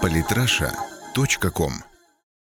Политраша.ком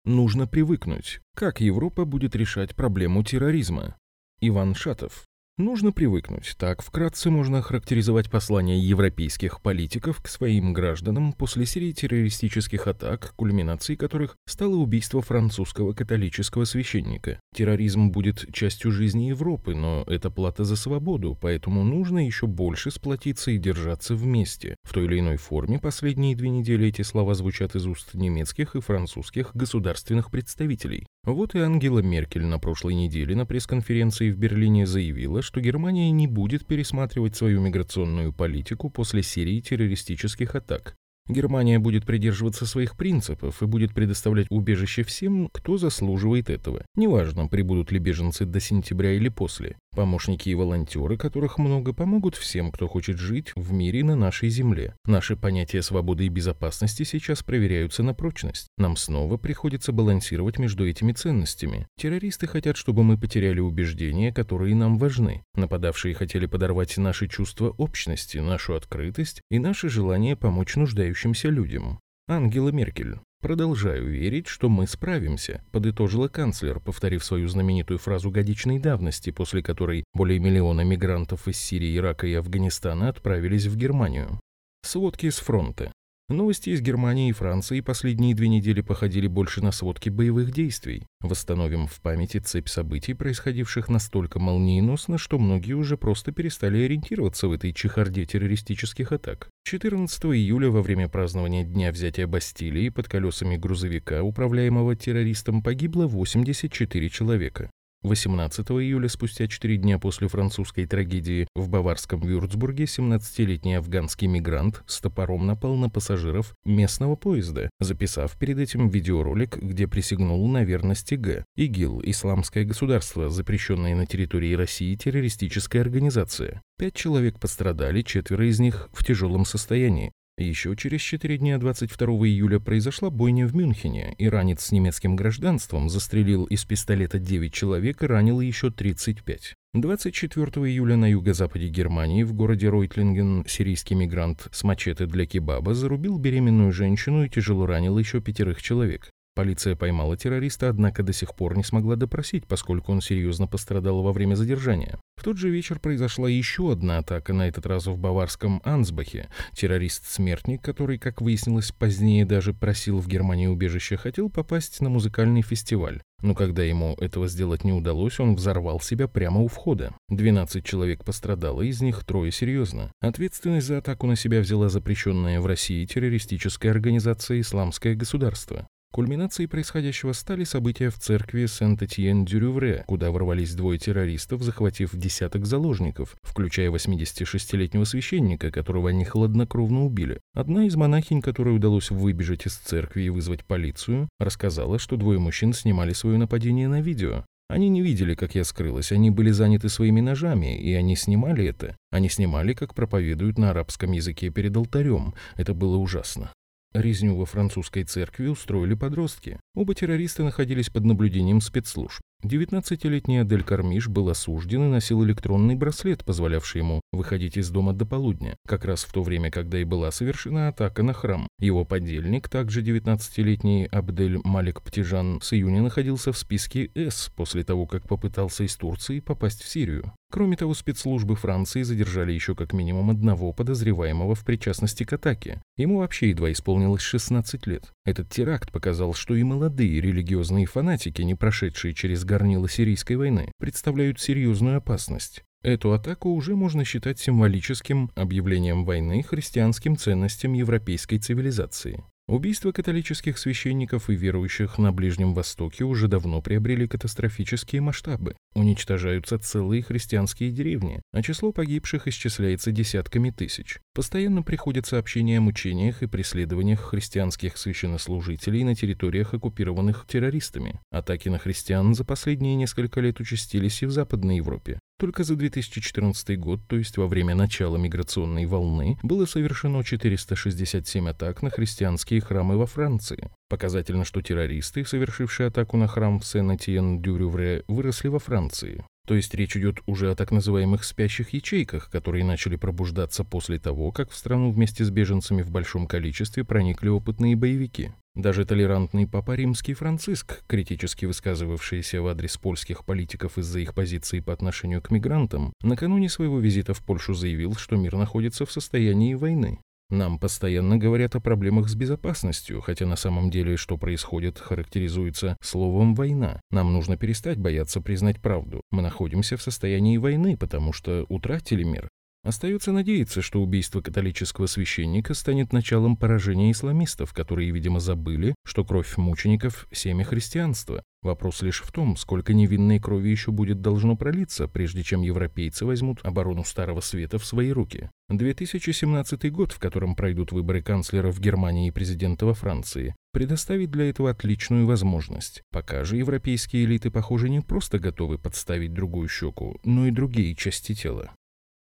Нужно привыкнуть, как Европа будет решать проблему терроризма. Иван Шатов. Нужно привыкнуть. Так вкратце можно охарактеризовать послание европейских политиков к своим гражданам после серии террористических атак, кульминацией которых стало убийство французского католического священника. Терроризм будет частью жизни Европы, но это плата за свободу, поэтому нужно еще больше сплотиться и держаться вместе. В той или иной форме последние две недели эти слова звучат из уст немецких и французских государственных представителей. Вот и Ангела Меркель на прошлой неделе на пресс-конференции в Берлине заявила, что Германия не будет пересматривать свою миграционную политику после серии террористических атак. Германия будет придерживаться своих принципов и будет предоставлять убежище всем, кто заслуживает этого. Неважно, прибудут ли беженцы до сентября или после. Помощники и волонтеры, которых много, помогут всем, кто хочет жить в мире на нашей земле. Наши понятия свободы и безопасности сейчас проверяются на прочность. Нам снова приходится балансировать между этими ценностями. Террористы хотят, чтобы мы потеряли убеждения, которые нам важны. Нападавшие хотели подорвать наши чувства общности, нашу открытость и наше желание помочь нуждающимся людям. Ангела Меркель. «Продолжаю верить, что мы справимся», – подытожила канцлер, повторив свою знаменитую фразу годичной давности, после которой более миллиона мигрантов из Сирии, Ирака и Афганистана отправились в Германию. Сводки с фронта. Новости из Германии и Франции последние две недели походили больше на сводки боевых действий. Восстановим в памяти цепь событий, происходивших настолько молниеносно, что многие уже просто перестали ориентироваться в этой чехарде террористических атак. 14 июля во время празднования Дня взятия Бастилии под колесами грузовика, управляемого террористом, погибло 84 человека. 18 июля, спустя 4 дня после французской трагедии, в баварском Вюрцбурге 17-летний афганский мигрант с топором напал на пассажиров местного поезда, записав перед этим видеоролик, где присягнул на верность ИГ. ИГИЛ – Исламское государство, запрещенное на территории России террористическая организация. Пять человек пострадали, четверо из них в тяжелом состоянии. Еще через четыре дня 22 июля произошла бойня в Мюнхене. Иранец с немецким гражданством застрелил из пистолета 9 человек и ранил еще 35. 24 июля на юго-западе Германии в городе Ройтлинген сирийский мигрант с мачете для кебаба зарубил беременную женщину и тяжело ранил еще пятерых человек. Полиция поймала террориста, однако до сих пор не смогла допросить, поскольку он серьезно пострадал во время задержания. В тот же вечер произошла еще одна атака, на этот раз в баварском Ансбахе. Террорист-смертник, который, как выяснилось позднее, даже просил в Германии убежище, хотел попасть на музыкальный фестиваль. Но когда ему этого сделать не удалось, он взорвал себя прямо у входа. 12 человек пострадало, из них трое серьезно. Ответственность за атаку на себя взяла запрещенная в России террористическая организация «Исламское государство». Кульминацией происходящего стали события в церкви Сент-Этьен-Дюрювре, куда ворвались двое террористов, захватив десяток заложников, включая 86-летнего священника, которого они хладнокровно убили. Одна из монахинь, которой удалось выбежать из церкви и вызвать полицию, рассказала, что двое мужчин снимали свое нападение на видео. Они не видели, как я скрылась, они были заняты своими ножами, и они снимали это. Они снимали, как проповедуют на арабском языке перед алтарем. Это было ужасно. Резню во французской церкви устроили подростки. Оба террориста находились под наблюдением спецслужб. 19-летний Адель Кармиш был осужден и носил электронный браслет, позволявший ему выходить из дома до полудня, как раз в то время, когда и была совершена атака на храм. Его подельник, также 19-летний Абдель Малик Птижан, с июня находился в списке «С» после того, как попытался из Турции попасть в Сирию. Кроме того, спецслужбы Франции задержали еще как минимум одного подозреваемого в причастности к атаке. Ему вообще едва исполнилось 16 лет. Этот теракт показал, что и молодые религиозные фанатики, не прошедшие через горнило сирийской войны, представляют серьезную опасность. Эту атаку уже можно считать символическим объявлением войны христианским ценностям европейской цивилизации. Убийства католических священников и верующих на Ближнем Востоке уже давно приобрели катастрофические масштабы. Уничтожаются целые христианские деревни, а число погибших исчисляется десятками тысяч. Постоянно приходят сообщения о мучениях и преследованиях христианских священнослужителей на территориях, оккупированных террористами. Атаки на христиан за последние несколько лет участились и в Западной Европе. Только за 2014 год, то есть во время начала миграционной волны, было совершено 467 атак на христианские храмы во Франции. Показательно, что террористы, совершившие атаку на храм в Сен-Этьен-Дюрювре, выросли во Франции. То есть речь идет уже о так называемых спящих ячейках, которые начали пробуждаться после того, как в страну вместе с беженцами в большом количестве проникли опытные боевики. Даже толерантный папа римский Франциск, критически высказывавшийся в адрес польских политиков из-за их позиции по отношению к мигрантам, накануне своего визита в Польшу заявил, что мир находится в состоянии войны. Нам постоянно говорят о проблемах с безопасностью, хотя на самом деле, что происходит, характеризуется словом «война». Нам нужно перестать бояться признать правду. Мы находимся в состоянии войны, потому что утратили мир. Остается надеяться, что убийство католического священника станет началом поражения исламистов, которые, видимо, забыли, что кровь мучеников – семя христианства. Вопрос лишь в том, сколько невинной крови еще будет должно пролиться, прежде чем европейцы возьмут оборону Старого Света в свои руки. 2017 год, в котором пройдут выборы канцлера в Германии и президента во Франции, предоставит для этого отличную возможность. Пока же европейские элиты, похоже, не просто готовы подставить другую щеку, но и другие части тела.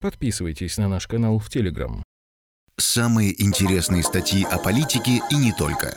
Подписывайтесь на наш канал в Телеграм. Самые интересные статьи о политике и не только.